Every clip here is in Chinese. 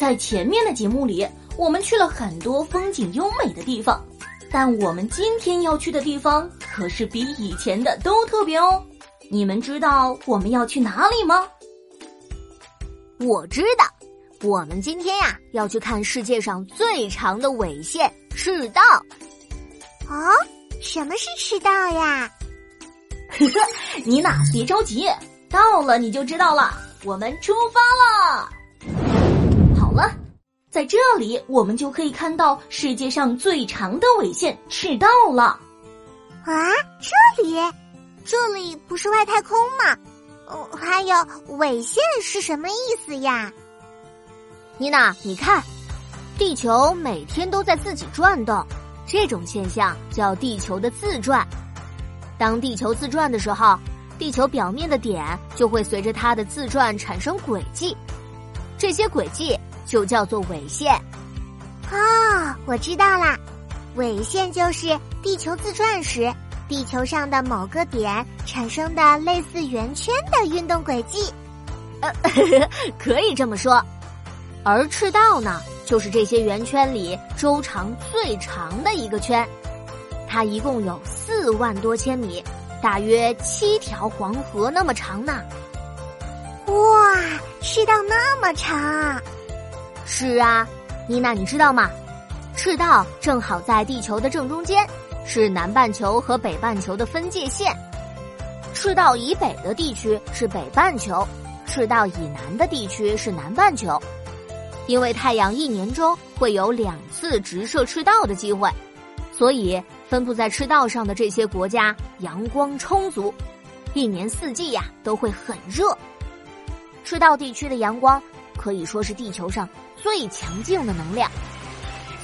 在前面的节目里，我们去了很多风景优美的地方，但我们今天要去的地方可是比以前的都特别哦。你们知道我们要去哪里吗？我知道，我们今天呀要去看世界上最长的纬线——赤道。哦，什么是赤道呀？呵呵，妮娜，别着急，到了你就知道了。我们出发了。在这里我们就可以看到世界上最长的纬线——赤道了。啊，这里。这里不是外太空吗？哦，还有纬线是什么意思呀？妮娜，你看，地球每天都在自己转动，这种现象叫地球的自转。当地球自转的时候，地球表面的点就会随着它的自转产生轨迹，这些轨迹就叫做纬线。哦，我知道啦，纬线就是地球自转时。地球上的某个点产生的类似圆圈的运动轨迹，呃，可以这么说。而赤道呢，就是这些圆圈里周长最长的一个圈，它一共有四万多千米，大约七条黄河那么长呢。哇，赤道那么长！是啊，妮娜，你知道吗？赤道正好在地球的正中间。是南半球和北半球的分界线，赤道以北的地区是北半球，赤道以南的地区是南半球。因为太阳一年中会有两次直射赤道的机会，所以分布在赤道上的这些国家阳光充足，一年四季呀都会很热。赤道地区的阳光可以说是地球上最强劲的能量。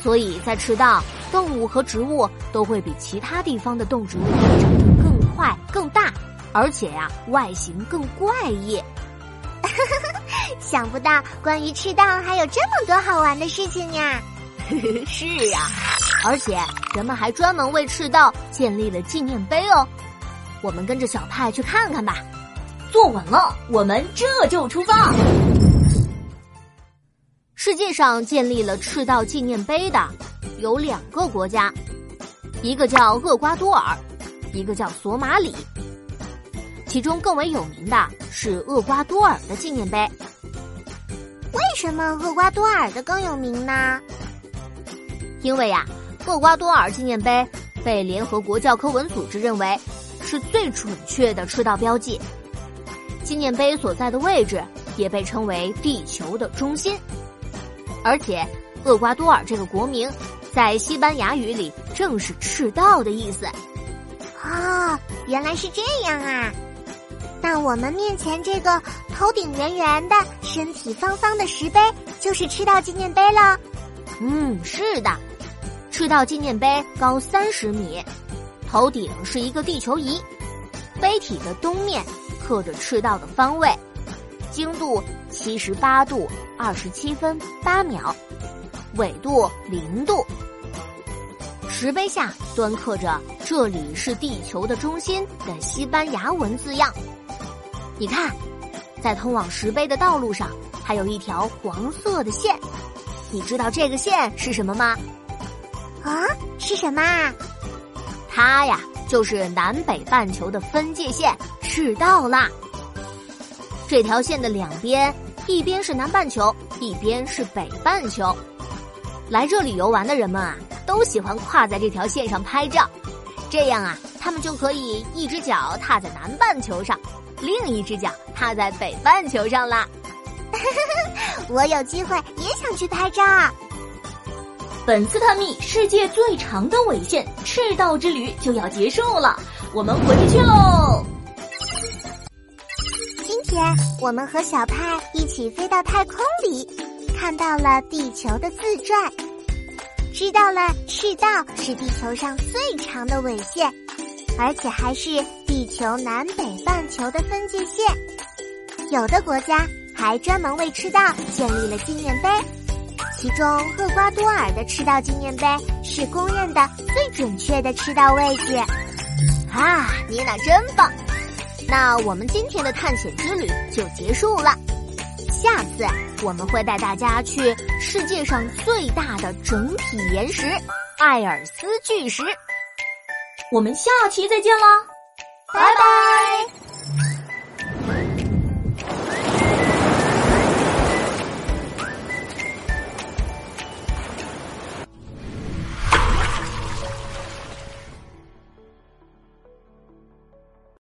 所以在赤道，动物和植物都会比其他地方的动植物长得更快、更大，而且呀，外形更怪异。想不到关于赤道还有这么多好玩的事情呀！是呀，而且人们还专门为赤道建立了纪念碑哦。我们跟着小派去看看吧。坐稳了，我们这就出发。世界上建立了赤道纪念碑的有两个国家，一个叫厄瓜多尔，一个叫索马里。其中更为有名的是厄瓜多尔的纪念碑。为什么厄瓜多尔的更有名呢？因为呀，厄瓜多尔纪念碑被联合国教科文组织认为是最准确的赤道标记。纪念碑所在的位置也被称为地球的中心。而且，厄瓜多尔这个国名，在西班牙语里正是“赤道”的意思。哦，原来是这样啊！那我们面前这个头顶圆圆的、身体方方的石碑，就是赤道纪念碑了。嗯，是的，赤道纪念碑高三十米，头顶是一个地球仪，碑体的东面刻着赤道的方位。经度七十八度二十七分八秒，纬度零度。石碑下端刻着“这里是地球的中心”的西班牙文字样。你看，在通往石碑的道路上，还有一条黄色的线。你知道这个线是什么吗？啊，是什么啊？它呀，就是南北半球的分界线——赤道啦。这条线的两边，一边是南半球，一边是北半球。来这里游玩的人们啊，都喜欢跨在这条线上拍照，这样啊，他们就可以一只脚踏在南半球上，另一只脚踏在北半球上啦。我有机会也想去拍照。本次探秘世界最长的纬线赤道之旅就要结束了，我们回去喽。天，我们和小派一起飞到太空里，看到了地球的自转，知道了赤道是地球上最长的纬线，而且还是地球南北半球的分界线。有的国家还专门为赤道建立了纪念碑，其中厄瓜多尔的赤道纪念碑是公认的最准确的赤道位置。啊，妮娜真棒！那我们今天的探险之旅就结束了，下次我们会带大家去世界上最大的整体岩石——艾尔斯巨石。我们下期再见啦，拜拜。